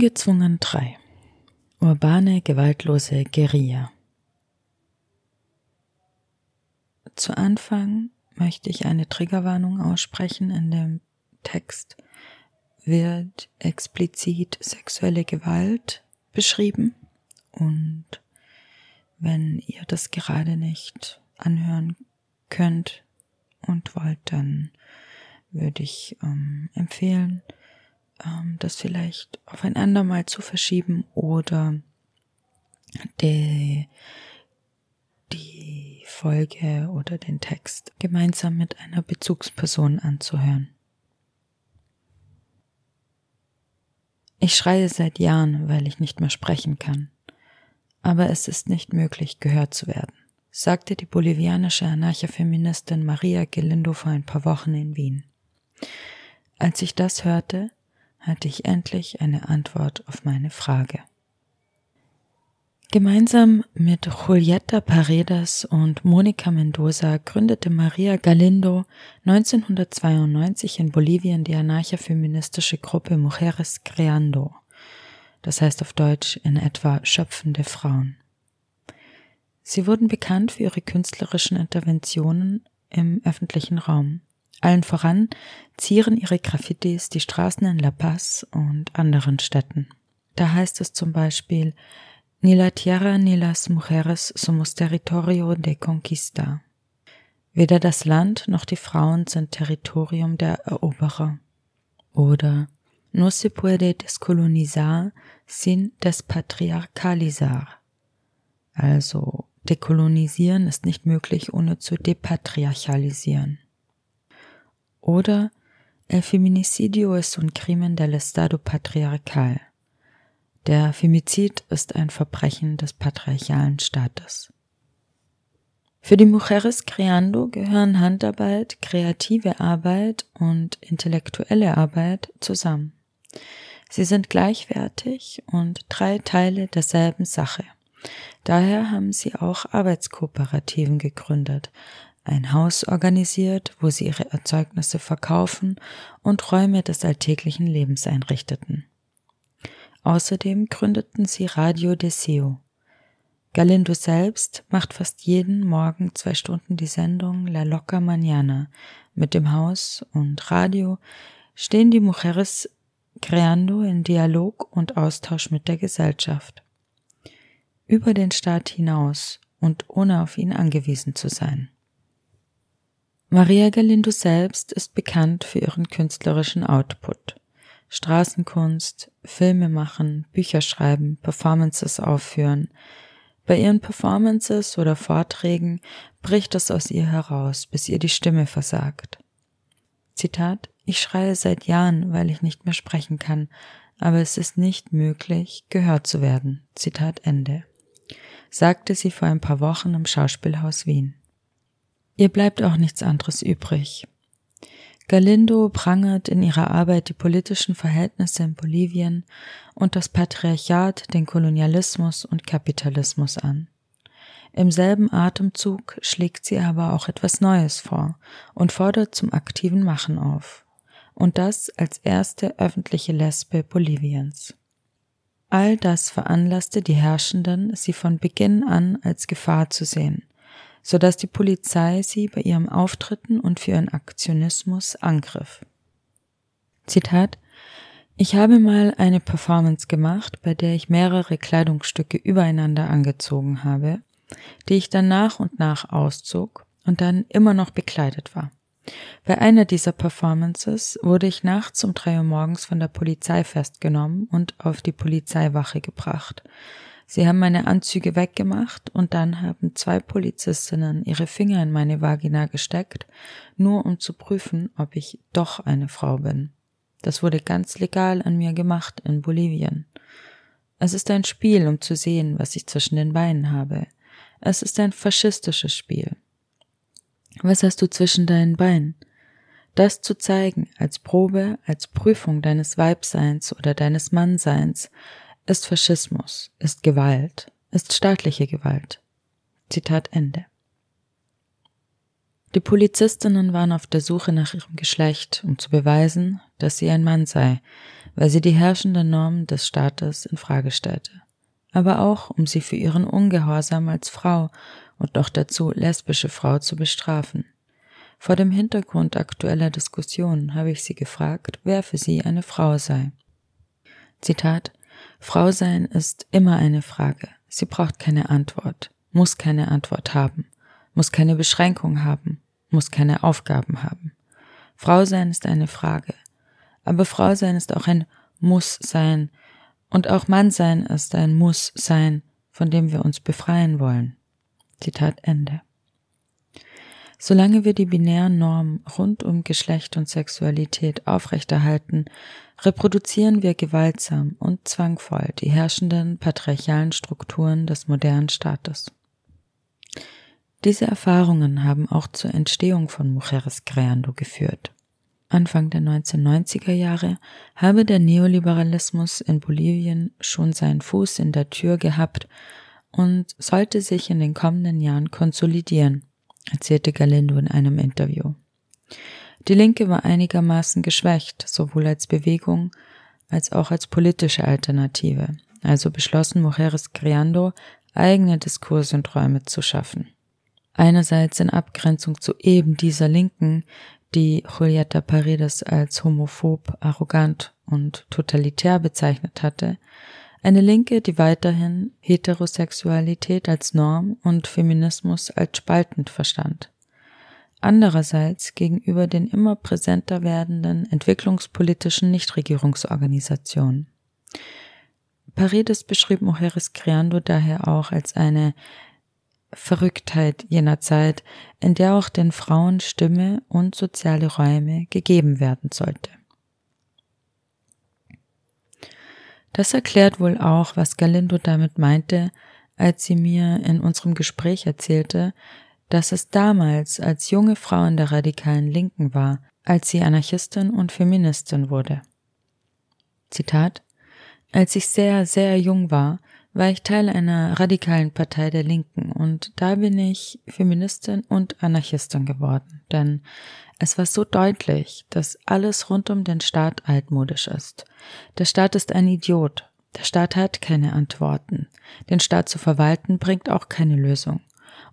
Ungezwungen 3 Urbane, gewaltlose Guerilla. Zu Anfang möchte ich eine Triggerwarnung aussprechen. In dem Text. Wird explizit sexuelle Gewalt beschrieben? Und wenn ihr das gerade nicht anhören könnt und wollt, dann würde ich ähm, empfehlen, ähm, das vielleicht auf ein andermal zu verschieben oder die, die Folge oder den Text gemeinsam mit einer Bezugsperson anzuhören. Ich schreie seit Jahren, weil ich nicht mehr sprechen kann. Aber es ist nicht möglich, gehört zu werden, sagte die bolivianische Anarchafeministin Maria Gelindo vor ein paar Wochen in Wien. Als ich das hörte, hatte ich endlich eine Antwort auf meine Frage. Gemeinsam mit Julieta Paredes und Monica Mendoza gründete Maria Galindo 1992 in Bolivien die anarchafeministische Gruppe Mujeres Creando, das heißt auf Deutsch in etwa schöpfende Frauen. Sie wurden bekannt für ihre künstlerischen Interventionen im öffentlichen Raum. Allen voran zieren ihre Graffitis die Straßen in La Paz und anderen Städten. Da heißt es zum Beispiel Ni la tierra ni las mujeres somos territorio de conquista. Weder das Land noch die Frauen sind Territorium der Eroberer. Oder No se puede descolonizar sin despatriarcalizar. Also dekolonisieren ist nicht möglich, ohne zu depatriarchalisieren. Oder El feminicidio es un crimen del Estado patriarcal. Der Femizid ist ein Verbrechen des patriarchalen Staates. Für die Mujeres Creando gehören Handarbeit, kreative Arbeit und intellektuelle Arbeit zusammen. Sie sind gleichwertig und drei Teile derselben Sache. Daher haben sie auch Arbeitskooperativen gegründet, ein Haus organisiert, wo sie ihre Erzeugnisse verkaufen und Räume des alltäglichen Lebens einrichteten. Außerdem gründeten sie Radio Deseo. Galindo selbst macht fast jeden Morgen zwei Stunden die Sendung La Loca Mañana. Mit dem Haus und Radio stehen die Mujeres creando in Dialog und Austausch mit der Gesellschaft. Über den Staat hinaus und ohne auf ihn angewiesen zu sein. Maria Galindo selbst ist bekannt für ihren künstlerischen Output. Straßenkunst, Filme machen, Bücher schreiben, Performances aufführen. Bei ihren Performances oder Vorträgen bricht es aus ihr heraus, bis ihr die Stimme versagt. Zitat, ich schreie seit Jahren, weil ich nicht mehr sprechen kann, aber es ist nicht möglich, gehört zu werden. Zitat Ende. Sagte sie vor ein paar Wochen im Schauspielhaus Wien. Ihr bleibt auch nichts anderes übrig. Galindo prangert in ihrer Arbeit die politischen Verhältnisse in Bolivien und das Patriarchat, den Kolonialismus und Kapitalismus an. Im selben Atemzug schlägt sie aber auch etwas Neues vor und fordert zum aktiven Machen auf. Und das als erste öffentliche Lesbe Boliviens. All das veranlasste die Herrschenden, sie von Beginn an als Gefahr zu sehen so dass die Polizei sie bei ihrem Auftritten und für ihren Aktionismus angriff. Zitat Ich habe mal eine Performance gemacht, bei der ich mehrere Kleidungsstücke übereinander angezogen habe, die ich dann nach und nach auszog und dann immer noch bekleidet war. Bei einer dieser Performances wurde ich nachts um drei Uhr morgens von der Polizei festgenommen und auf die Polizeiwache gebracht. Sie haben meine Anzüge weggemacht und dann haben zwei Polizistinnen ihre Finger in meine Vagina gesteckt, nur um zu prüfen, ob ich doch eine Frau bin. Das wurde ganz legal an mir gemacht in Bolivien. Es ist ein Spiel, um zu sehen, was ich zwischen den Beinen habe. Es ist ein faschistisches Spiel. Was hast du zwischen deinen Beinen? Das zu zeigen als Probe, als Prüfung deines Weibseins oder deines Mannseins, ist Faschismus, ist Gewalt, ist staatliche Gewalt. Zitat Ende. Die Polizistinnen waren auf der Suche nach ihrem Geschlecht, um zu beweisen, dass sie ein Mann sei, weil sie die herrschende Norm des Staates in Frage stellte. Aber auch, um sie für ihren Ungehorsam als Frau und noch dazu lesbische Frau zu bestrafen. Vor dem Hintergrund aktueller Diskussionen habe ich sie gefragt, wer für sie eine Frau sei. Zitat Frau sein ist immer eine Frage. Sie braucht keine Antwort, muss keine Antwort haben muss keine Beschränkung haben, muss keine Aufgaben haben. Frau sein ist eine Frage. Aber Frau sein ist auch ein Muss sein. Und auch Mann sein ist ein Muss sein, von dem wir uns befreien wollen. Zitat Ende. Solange wir die binären Normen rund um Geschlecht und Sexualität aufrechterhalten, reproduzieren wir gewaltsam und zwangvoll die herrschenden patriarchalen Strukturen des modernen Staates. Diese Erfahrungen haben auch zur Entstehung von Mujeres Creando geführt. Anfang der 1990er Jahre habe der Neoliberalismus in Bolivien schon seinen Fuß in der Tür gehabt und sollte sich in den kommenden Jahren konsolidieren, erzählte Galindo in einem Interview. Die Linke war einigermaßen geschwächt, sowohl als Bewegung als auch als politische Alternative, also beschlossen Mujeres Creando, eigene Diskurse und Räume zu schaffen. Einerseits in Abgrenzung zu eben dieser Linken, die Julieta Paredes als homophob, arrogant und totalitär bezeichnet hatte, eine Linke, die weiterhin Heterosexualität als Norm und Feminismus als spaltend verstand. Andererseits gegenüber den immer präsenter werdenden entwicklungspolitischen Nichtregierungsorganisationen. Paredes beschrieb Mujeres Creando daher auch als eine Verrücktheit jener Zeit, in der auch den Frauen Stimme und soziale Räume gegeben werden sollte. Das erklärt wohl auch, was Galindo damit meinte, als sie mir in unserem Gespräch erzählte, dass es damals als junge Frau in der radikalen Linken war, als sie Anarchistin und Feministin wurde. Zitat Als ich sehr, sehr jung war, war ich Teil einer radikalen Partei der Linken und da bin ich Feministin und Anarchistin geworden, denn es war so deutlich, dass alles rund um den Staat altmodisch ist. Der Staat ist ein Idiot. Der Staat hat keine Antworten. Den Staat zu verwalten bringt auch keine Lösung.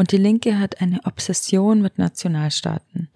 Und die Linke hat eine Obsession mit Nationalstaaten.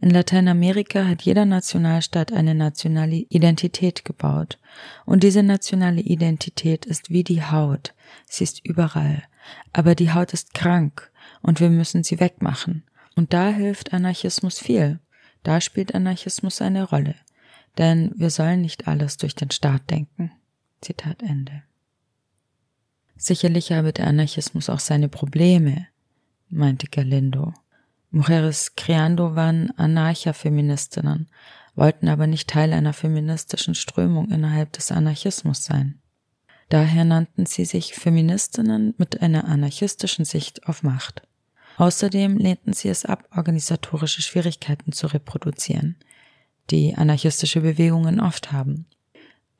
In Lateinamerika hat jeder Nationalstaat eine nationale Identität gebaut. Und diese nationale Identität ist wie die Haut. Sie ist überall. Aber die Haut ist krank und wir müssen sie wegmachen. Und da hilft Anarchismus viel. Da spielt Anarchismus eine Rolle. Denn wir sollen nicht alles durch den Staat denken. Zitat Ende. Sicherlich habe der Anarchismus auch seine Probleme, meinte Galindo. Mujeres Creando waren Anarcha-Feministinnen, wollten aber nicht Teil einer feministischen Strömung innerhalb des Anarchismus sein. Daher nannten sie sich Feministinnen mit einer anarchistischen Sicht auf Macht. Außerdem lehnten sie es ab, organisatorische Schwierigkeiten zu reproduzieren, die anarchistische Bewegungen oft haben,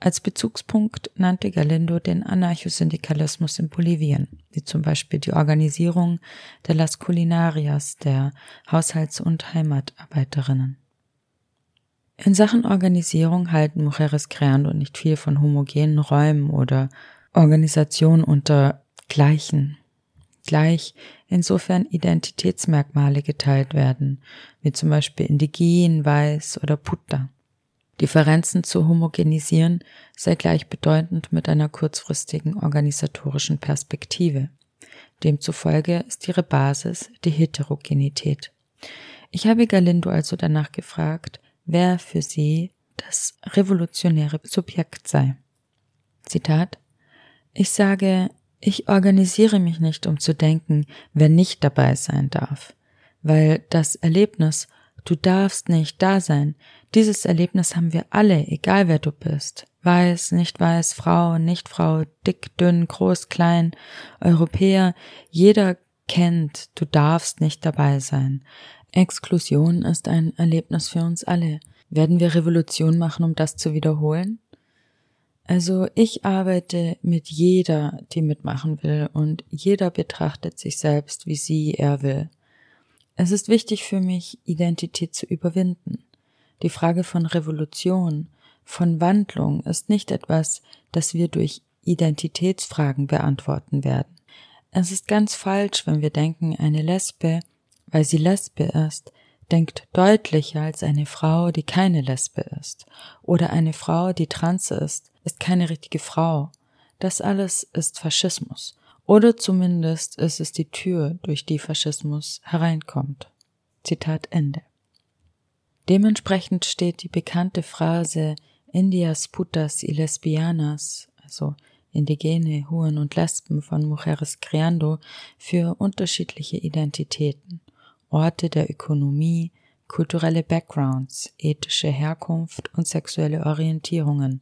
als Bezugspunkt nannte Galindo den Anarchosyndikalismus in Bolivien, wie zum Beispiel die Organisierung der Las Culinarias, der Haushalts- und Heimatarbeiterinnen. In Sachen Organisierung halten Mujeres Creando nicht viel von homogenen Räumen oder Organisation unter Gleichen. Gleich insofern Identitätsmerkmale geteilt werden, wie zum Beispiel indigen, weiß oder Putter. Differenzen zu homogenisieren sei gleichbedeutend mit einer kurzfristigen organisatorischen Perspektive. Demzufolge ist ihre Basis die Heterogenität. Ich habe Galindo also danach gefragt, wer für sie das revolutionäre Subjekt sei. Zitat Ich sage, ich organisiere mich nicht, um zu denken, wer nicht dabei sein darf, weil das Erlebnis Du darfst nicht da sein. Dieses Erlebnis haben wir alle, egal wer du bist. Weiß, nicht weiß, Frau, nicht Frau, dick, dünn, groß, klein, Europäer. Jeder kennt, du darfst nicht dabei sein. Exklusion ist ein Erlebnis für uns alle. Werden wir Revolution machen, um das zu wiederholen? Also ich arbeite mit jeder, die mitmachen will, und jeder betrachtet sich selbst, wie sie er will. Es ist wichtig für mich, Identität zu überwinden. Die Frage von Revolution, von Wandlung ist nicht etwas, das wir durch Identitätsfragen beantworten werden. Es ist ganz falsch, wenn wir denken, eine Lesbe, weil sie Lesbe ist, denkt deutlicher als eine Frau, die keine Lesbe ist. Oder eine Frau, die trans ist, ist keine richtige Frau. Das alles ist Faschismus. Oder zumindest ist es die Tür, durch die Faschismus hereinkommt. Zitat Ende. Dementsprechend steht die bekannte Phrase Indias putas y lesbianas, also indigene Huren und Lesben von Mujeres Creando, für unterschiedliche Identitäten, Orte der Ökonomie, kulturelle Backgrounds, ethische Herkunft und sexuelle Orientierungen,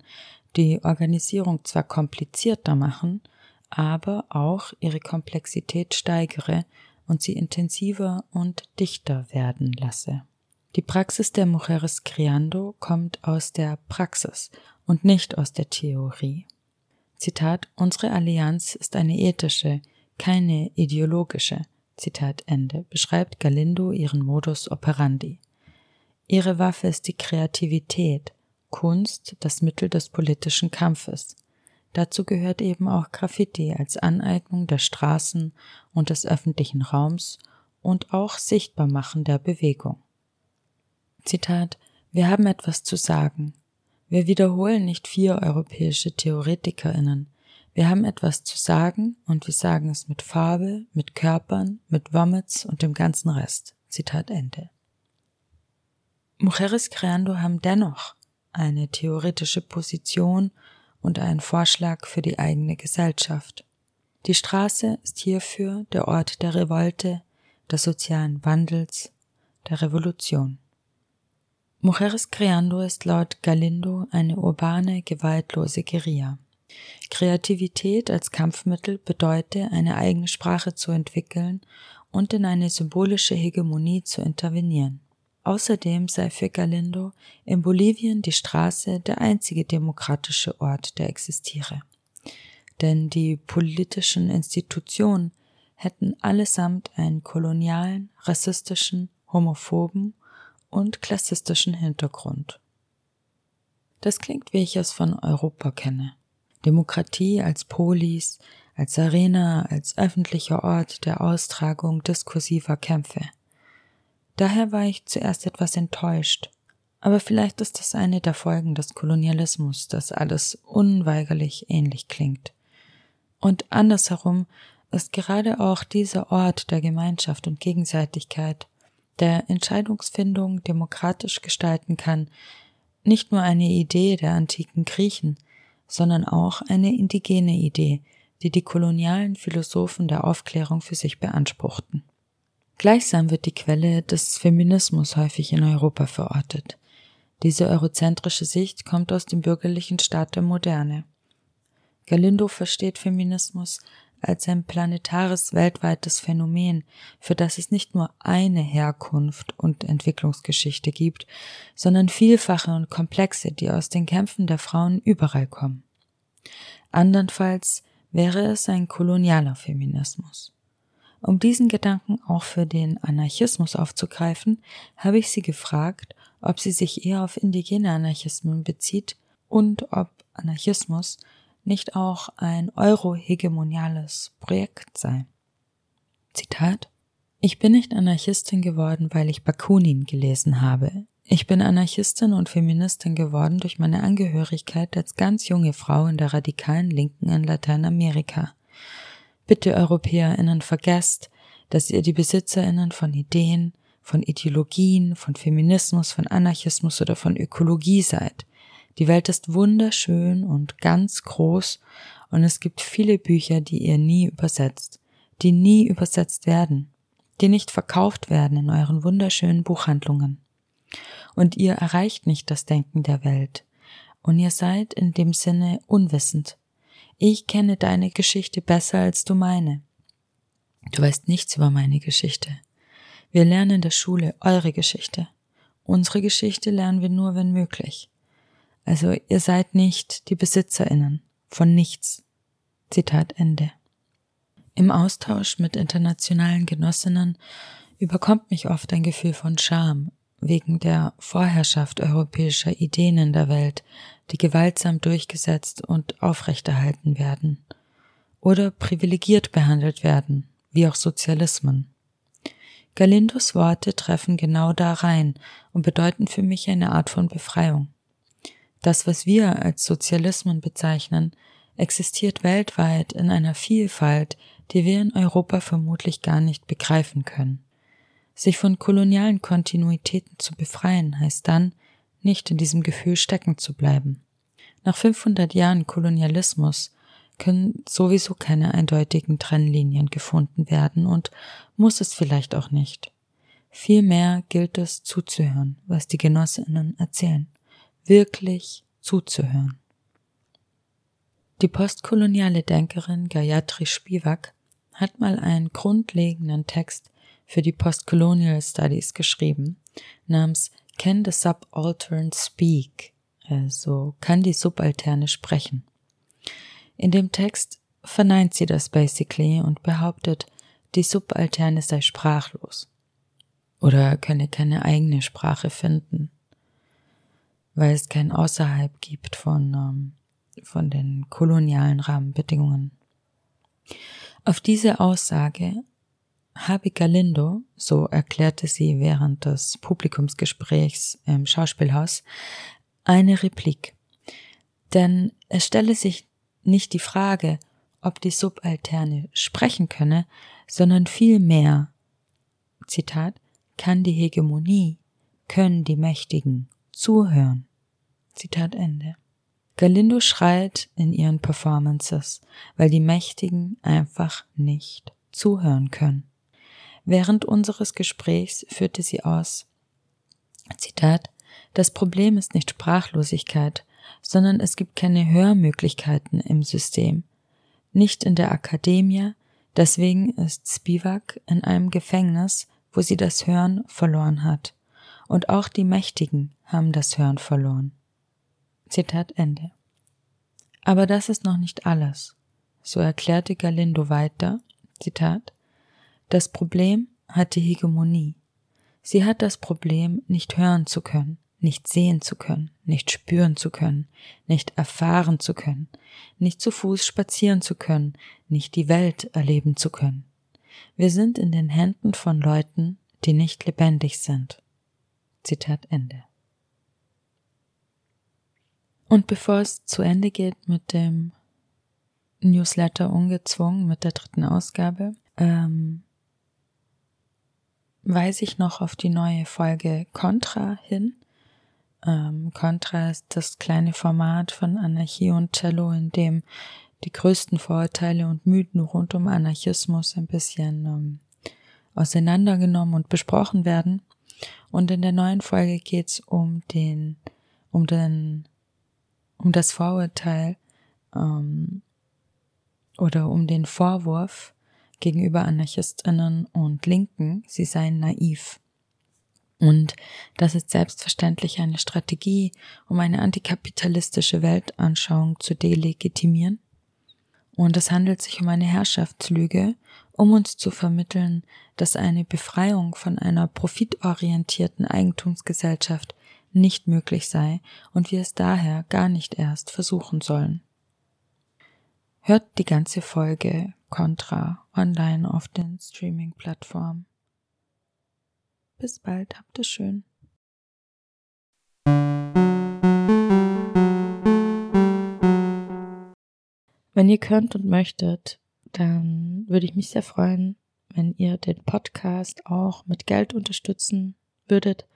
die Organisierung zwar komplizierter machen, aber auch ihre Komplexität steigere und sie intensiver und dichter werden lasse. Die Praxis der Mujeres Criando kommt aus der Praxis und nicht aus der Theorie. Zitat, unsere Allianz ist eine ethische, keine ideologische, Zitat Ende, beschreibt Galindo ihren Modus operandi. Ihre Waffe ist die Kreativität, Kunst das Mittel des politischen Kampfes. Dazu gehört eben auch Graffiti als Aneignung der Straßen und des öffentlichen Raums und auch Sichtbarmachen der Bewegung. Zitat Wir haben etwas zu sagen. Wir wiederholen nicht vier europäische Theoretikerinnen. Wir haben etwas zu sagen und wir sagen es mit Farbe, mit Körpern, mit Womits und dem ganzen Rest. Zitat Ende. Mujeres Creando haben dennoch eine theoretische Position und einen Vorschlag für die eigene Gesellschaft. Die Straße ist hierfür der Ort der Revolte, des sozialen Wandels, der Revolution. Mujeres Creando ist laut Galindo eine urbane, gewaltlose Guerilla. Kreativität als Kampfmittel bedeute, eine eigene Sprache zu entwickeln und in eine symbolische Hegemonie zu intervenieren. Außerdem sei für Galindo in Bolivien die Straße der einzige demokratische Ort, der existiere. Denn die politischen Institutionen hätten allesamt einen kolonialen, rassistischen, homophoben und klassistischen Hintergrund. Das klingt, wie ich es von Europa kenne. Demokratie als Polis, als Arena, als öffentlicher Ort der Austragung diskursiver Kämpfe. Daher war ich zuerst etwas enttäuscht. Aber vielleicht ist das eine der Folgen des Kolonialismus, dass alles unweigerlich ähnlich klingt. Und andersherum ist gerade auch dieser Ort der Gemeinschaft und Gegenseitigkeit, der Entscheidungsfindung demokratisch gestalten kann, nicht nur eine Idee der antiken Griechen, sondern auch eine indigene Idee, die die kolonialen Philosophen der Aufklärung für sich beanspruchten. Gleichsam wird die Quelle des Feminismus häufig in Europa verortet. Diese eurozentrische Sicht kommt aus dem bürgerlichen Staat der Moderne. Galindo versteht Feminismus als ein planetares weltweites Phänomen, für das es nicht nur eine Herkunft und Entwicklungsgeschichte gibt, sondern vielfache und komplexe, die aus den Kämpfen der Frauen überall kommen. Andernfalls wäre es ein kolonialer Feminismus. Um diesen Gedanken auch für den Anarchismus aufzugreifen, habe ich sie gefragt, ob sie sich eher auf indigene Anarchismen bezieht und ob Anarchismus nicht auch ein eurohegemoniales Projekt sei. Zitat Ich bin nicht Anarchistin geworden, weil ich Bakunin gelesen habe. Ich bin Anarchistin und Feministin geworden durch meine Angehörigkeit als ganz junge Frau in der radikalen Linken in Lateinamerika. Bitte Europäerinnen vergesst, dass ihr die Besitzerinnen von Ideen, von Ideologien, von Feminismus, von Anarchismus oder von Ökologie seid. Die Welt ist wunderschön und ganz groß und es gibt viele Bücher, die ihr nie übersetzt, die nie übersetzt werden, die nicht verkauft werden in euren wunderschönen Buchhandlungen. Und ihr erreicht nicht das Denken der Welt. Und ihr seid in dem Sinne unwissend. Ich kenne deine Geschichte besser als du meine. Du weißt nichts über meine Geschichte. Wir lernen in der Schule eure Geschichte. Unsere Geschichte lernen wir nur, wenn möglich. Also ihr seid nicht die Besitzerinnen von nichts. Zitat Ende. Im Austausch mit internationalen Genossinnen überkommt mich oft ein Gefühl von Scham wegen der Vorherrschaft europäischer Ideen in der Welt, die gewaltsam durchgesetzt und aufrechterhalten werden oder privilegiert behandelt werden, wie auch Sozialismen. Galindos Worte treffen genau da rein und bedeuten für mich eine Art von Befreiung. Das, was wir als Sozialismen bezeichnen, existiert weltweit in einer Vielfalt, die wir in Europa vermutlich gar nicht begreifen können. Sich von kolonialen Kontinuitäten zu befreien heißt dann, nicht in diesem Gefühl stecken zu bleiben. Nach 500 Jahren Kolonialismus können sowieso keine eindeutigen Trennlinien gefunden werden und muss es vielleicht auch nicht. Vielmehr gilt es zuzuhören, was die Genossinnen erzählen, wirklich zuzuhören. Die postkoloniale Denkerin Gayatri Spivak hat mal einen grundlegenden Text für die Postcolonial Studies geschrieben, namens Can the Subaltern Speak? Also kann die Subalterne sprechen. In dem Text verneint sie das basically und behauptet, die Subalterne sei sprachlos oder könne keine eigene Sprache finden, weil es kein Außerhalb gibt von, ähm, von den kolonialen Rahmenbedingungen. Auf diese Aussage habe Galindo, so erklärte sie während des Publikumsgesprächs im Schauspielhaus, eine Replik. Denn es stelle sich nicht die Frage, ob die Subalterne sprechen könne, sondern vielmehr, Zitat, kann die Hegemonie, können die Mächtigen zuhören. Zitat Ende. Galindo schreit in ihren Performances, weil die Mächtigen einfach nicht zuhören können. Während unseres Gesprächs führte sie aus, Zitat, das Problem ist nicht Sprachlosigkeit, sondern es gibt keine Hörmöglichkeiten im System. Nicht in der Akademie, deswegen ist Spivak in einem Gefängnis, wo sie das Hören verloren hat. Und auch die Mächtigen haben das Hören verloren. Zitat Ende. Aber das ist noch nicht alles. So erklärte Galindo weiter, Zitat, das Problem hat die Hegemonie. Sie hat das Problem, nicht hören zu können nicht sehen zu können, nicht spüren zu können, nicht erfahren zu können, nicht zu Fuß spazieren zu können, nicht die Welt erleben zu können. Wir sind in den Händen von Leuten, die nicht lebendig sind. Zitat Ende. Und bevor es zu Ende geht mit dem Newsletter ungezwungen, mit der dritten Ausgabe, ähm, weise ich noch auf die neue Folge Contra hin ähm, Kontrast, das kleine Format von Anarchie und Cello, in dem die größten Vorurteile und Mythen rund um Anarchismus ein bisschen ähm, auseinandergenommen und besprochen werden. Und in der neuen Folge geht's um den, um den, um das Vorurteil ähm, oder um den Vorwurf gegenüber Anarchistinnen und Linken, sie seien naiv. Und das ist selbstverständlich eine Strategie, um eine antikapitalistische Weltanschauung zu delegitimieren. Und es handelt sich um eine Herrschaftslüge, um uns zu vermitteln, dass eine Befreiung von einer profitorientierten Eigentumsgesellschaft nicht möglich sei und wir es daher gar nicht erst versuchen sollen. Hört die ganze Folge Contra online auf den Streaming-Plattformen. Bis bald, habt es schön. Wenn ihr könnt und möchtet, dann würde ich mich sehr freuen, wenn ihr den Podcast auch mit Geld unterstützen würdet.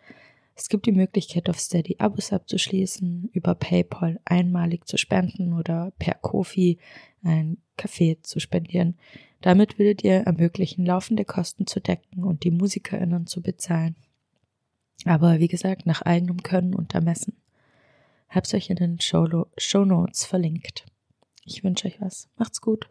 Es gibt die Möglichkeit, auf Steady Abos abzuschließen, über PayPal einmalig zu spenden oder per Kofi ein Kaffee zu spendieren. Damit würdet ihr ermöglichen, laufende Kosten zu decken und die MusikerInnen zu bezahlen. Aber wie gesagt, nach eigenem Können und Ermessen. Hab's euch in den Show Notes verlinkt. Ich wünsche euch was. Macht's gut.